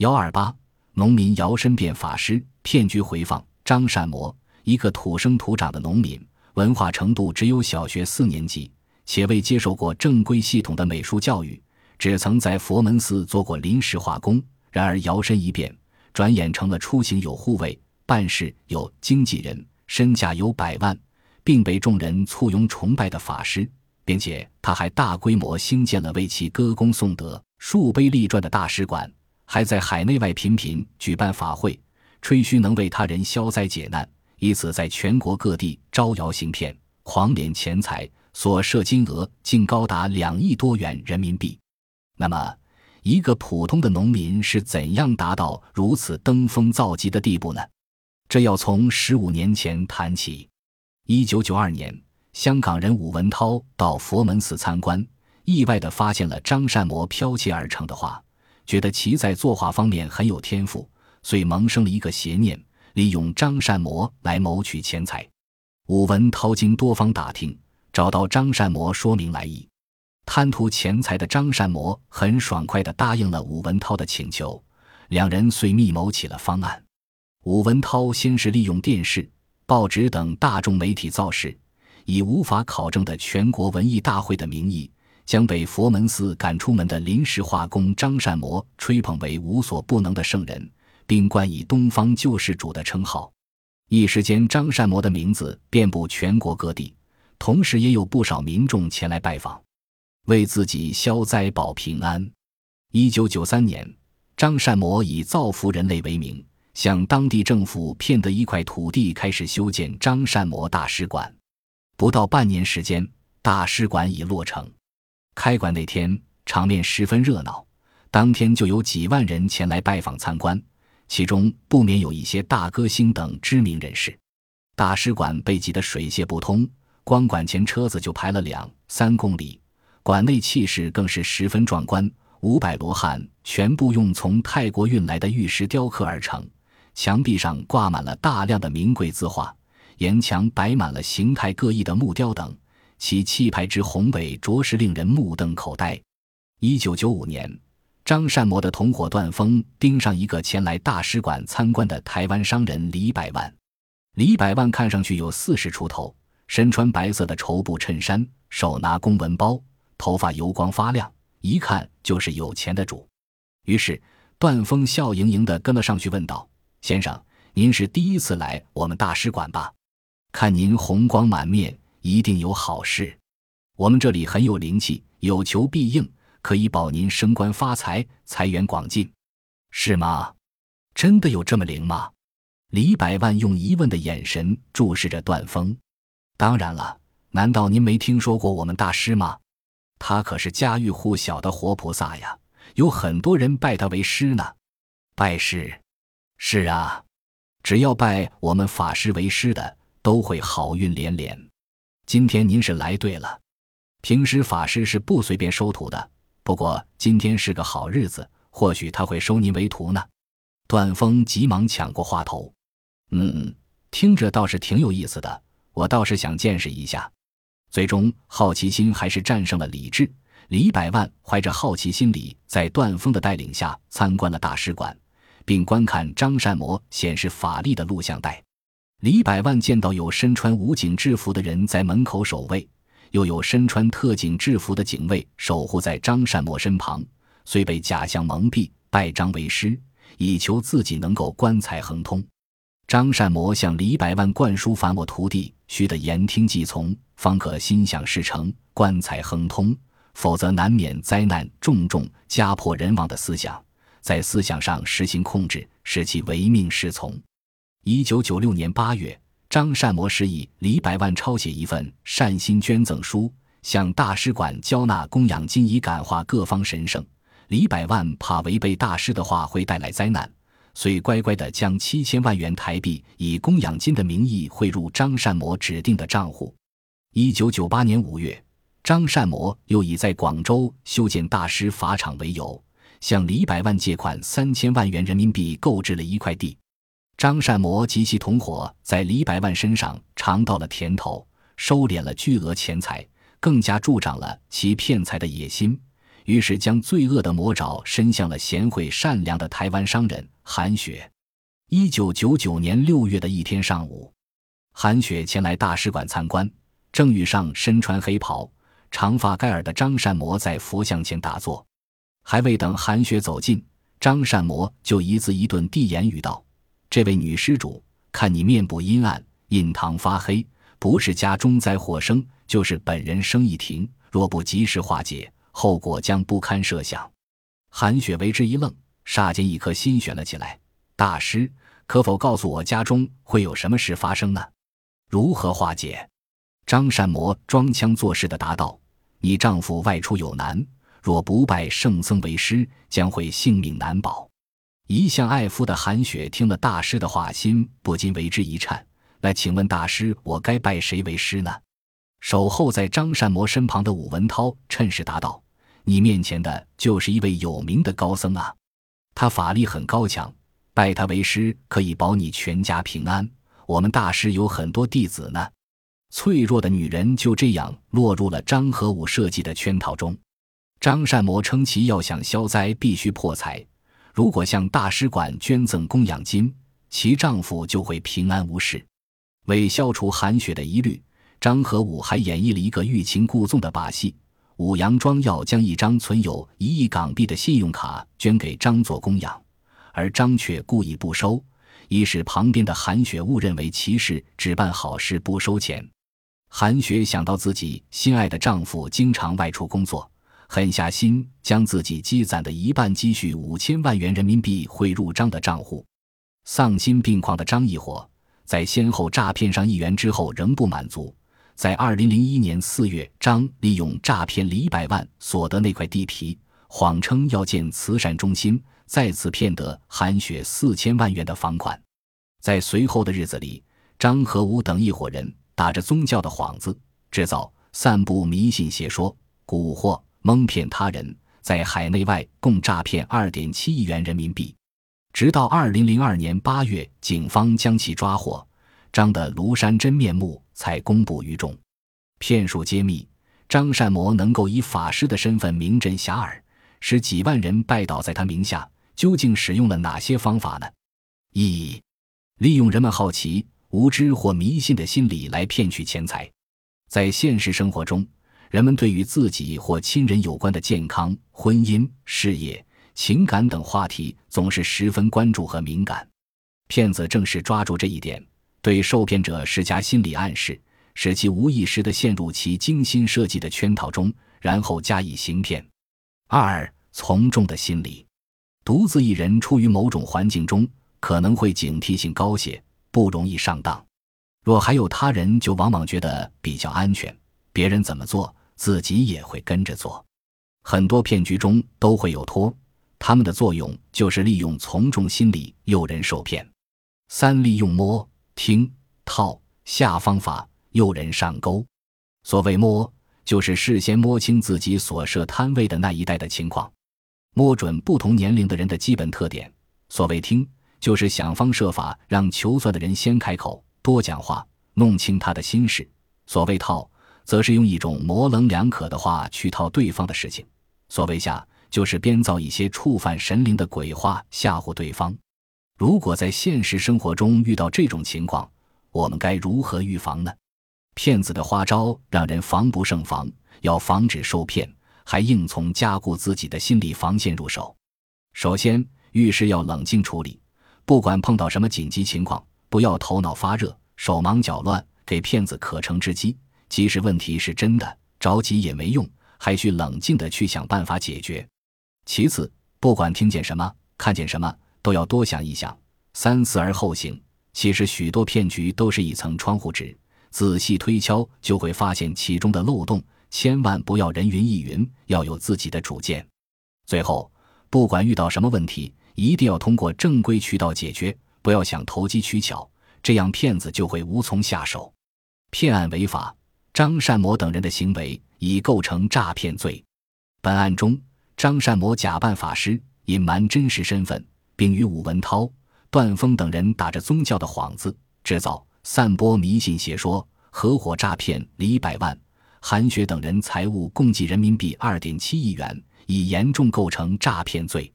幺二八，农民摇身变法师，骗局回放。张善模，一个土生土长的农民，文化程度只有小学四年级，且未接受过正规系统的美术教育，只曾在佛门寺做过临时画工。然而摇身一变，转眼成了出行有护卫、办事有经纪人、身价有百万，并被众人簇拥崇拜的法师，并且他还大规模兴建了为其歌功颂德、树碑立传的大使馆，还在海内外频频举办法会，吹嘘能为他人消灾解难，以此在全国各地招摇行骗、狂敛钱财，所涉金额竟高达两亿多元人民币。那么，一个普通的农民是怎样达到如此登峰造极的地步呢？这要从十五年前谈起。一九九二年，香港人伍文涛到佛门寺参观，意外地发现了张善模剽窃而成的画，觉得其在作画方面很有天赋，遂萌生了一个邪念，利用张善模来谋取钱财。伍文涛经多方打听，找到张善模说明来意。贪图钱财的张善模很爽快地答应了伍文涛的请求，两人遂密谋起了方案。伍文涛先是利用电视、报纸等大众媒体造势，以无法考证的全国文艺大会的名义，将被佛门寺赶出门的临时画工张善摩吹捧为无所不能的圣人，并冠以“东方救世主”的称号。一时间，张善摩的名字遍布全国各地，同时也有不少民众前来拜访。为自己消灾保平安。一九九三年，张善摩以造福人类为名，向当地政府骗得一块土地，开始修建张善摩大使馆。不到半年时间，大使馆已落成。开馆那天，场面十分热闹，当天就有几万人前来拜访参观，其中不免有一些大歌星等知名人士。大使馆被挤得水泄不通，光馆前车子就排了两三公里。馆内气势更是十分壮观，五百罗汉全部用从泰国运来的玉石雕刻而成，墙壁上挂满了大量的名贵字画，沿墙摆满了形态各异的木雕等，其气派之宏伟，着实令人目瞪口呆。一九九五年，张善谋的同伙段峰盯上一个前来大使馆参观的台湾商人李百万。李百万看上去有四十出头，身穿白色的绸布衬衫，手拿公文包。头发油光发亮，一看就是有钱的主。于是段峰笑盈盈地跟了上去，问道：“先生，您是第一次来我们大使馆吧？看您红光满面，一定有好事。我们这里很有灵气，有求必应，可以保您升官发财，财源广进，是吗？真的有这么灵吗？”李百万用疑问的眼神注视着段峰。当然了，难道您没听说过我们大师吗？他可是家喻户晓的活菩萨呀，有很多人拜他为师呢。拜师，是啊，只要拜我们法师为师的，都会好运连连。今天您是来对了，平时法师是不随便收徒的，不过今天是个好日子，或许他会收您为徒呢。段峰急忙抢过话头：“嗯，听着倒是挺有意思的，我倒是想见识一下。”最终，好奇心还是战胜了理智。李百万怀着好奇心理，在段峰的带领下参观了大使馆，并观看张善模显示法力的录像带。李百万见到有身穿武警制服的人在门口守卫，又有身穿特警制服的警卫守护在张善模身旁，虽被假象蒙蔽，拜张为师，以求自己能够官财亨通。张善模向李百万灌输：“凡我徒弟，须得言听计从。”方可心想事成，官财亨通；否则难免灾难重重，家破人亡的思想，在思想上实行控制，使其唯命是从。一九九六年八月，张善模示意李百万抄写一份善心捐赠书，向大使馆交纳供养金，以感化各方神圣。李百万怕违背大师的话会带来灾难，遂乖乖地将七千万元台币以供养金的名义汇入张善模指定的账户。一九九八年五月，张善模又以在广州修建大师法场为由，向李百万借款三千万元人民币，购置了一块地。张善模及其同伙在李百万身上尝到了甜头，收敛了巨额钱财，更加助长了其骗财的野心。于是将罪恶的魔爪伸向了贤惠善良的台湾商人韩雪。一九九九年六月的一天上午，韩雪前来大使馆参观，正遇上身穿黑袍、长发盖耳的张善模在佛像前打坐。还未等韩雪走近，张善模就一字一顿地言语道：“这位女施主，看你面部阴暗，印堂发黑，不是家中灾祸生，就是本人生意停。若不及时化解，后果将不堪设想。”韩雪为之一愣，霎间一颗心悬了起来。大师，可否告诉我家中会有什么事发生呢？如何化解？张善模装腔作势的答道：“你丈夫外出有难。”若不拜圣僧为师，将会性命难保。一向爱夫的韩雪听了大师的话，心不禁为之一颤。那请问大师，我该拜谁为师呢？守候在张善魔身旁的武文涛趁势答道：“你面前的就是一位有名的高僧啊，他法力很高强，拜他为师可以保你全家平安。我们大师有很多弟子呢。”脆弱的女人就这样落入了张和武设计的圈套中。张善魔称其要想消灾，必须破财。如果向大使馆捐赠供养金，其丈夫就会平安无事。为消除韩雪的疑虑，张和武还演绎了一个欲擒故纵的把戏。武佯装要将一张存有一亿港币的信用卡捐给张做供养，而张却故意不收，以使旁边的韩雪误认为其是只办好事不收钱。韩雪想到自己心爱的丈夫经常外出工作。狠下心，将自己积攒的一半积蓄五千万元人民币汇入张的账户。丧心病狂的张一伙，在先后诈骗上亿元之后仍不满足，在二零零一年四月，张利用诈骗李百万所得那块地皮，谎称要建慈善中心，再次骗得韩雪四千万元的房款。在随后的日子里，张和武等一伙人打着宗教的幌子，制造、散布迷信邪说，蛊惑。蒙骗他人，在海内外共诈骗二点七亿元人民币，直到二零零二年八月，警方将其抓获，张的庐山真面目才公布于众。骗术揭秘：张善魔能够以法师的身份名震遐迩，使几万人拜倒在他名下，究竟使用了哪些方法呢？一、利用人们好奇、无知或迷信的心理来骗取钱财。在现实生活中。人们对于自己或亲人有关的健康、婚姻、事业、情感等话题总是十分关注和敏感。骗子正是抓住这一点，对受骗者施加心理暗示，使其无意识地陷入其精心设计的圈套中，然后加以行骗。二、从众的心理，独自一人处于某种环境中，可能会警惕性高些，不容易上当；若还有他人，就往往觉得比较安全，别人怎么做。自己也会跟着做，很多骗局中都会有托，他们的作用就是利用从众心理诱人受骗。三、利用摸、听、套、下方法诱人上钩。所谓摸，就是事先摸清自己所设摊位的那一带的情况，摸准不同年龄的人的基本特点。所谓听，就是想方设法让求算的人先开口，多讲话，弄清他的心事。所谓套。则是用一种模棱两可的话去套对方的事情。所谓下，就是编造一些触犯神灵的鬼话吓唬对方。如果在现实生活中遇到这种情况，我们该如何预防呢？骗子的花招让人防不胜防，要防止受骗，还应从加固自己的心理防线入手。首先，遇事要冷静处理，不管碰到什么紧急情况，不要头脑发热、手忙脚乱，给骗子可乘之机。即使问题是真的，着急也没用，还需冷静的去想办法解决。其次，不管听见什么、看见什么，都要多想一想，三思而后行。其实许多骗局都是一层窗户纸，仔细推敲就会发现其中的漏洞。千万不要人云亦云，要有自己的主见。最后，不管遇到什么问题，一定要通过正规渠道解决，不要想投机取巧，这样骗子就会无从下手。骗案违法。张善谋等人的行为已构成诈骗罪。本案中，张善谋假扮法师，隐瞒真实身份，并与武文涛、段峰等人打着宗教的幌子，制造、散播迷信邪说，合伙诈骗李百万、韩雪等人财物共计人民币二点七亿元，已严重构成诈骗罪。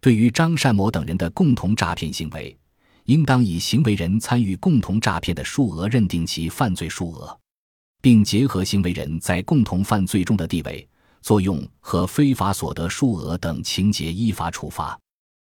对于张善谋等人的共同诈骗行为，应当以行为人参与共同诈骗的数额认定其犯罪数额，并结合行为人在共同犯罪中的地位、作用和非法所得数额等情节依法处罚。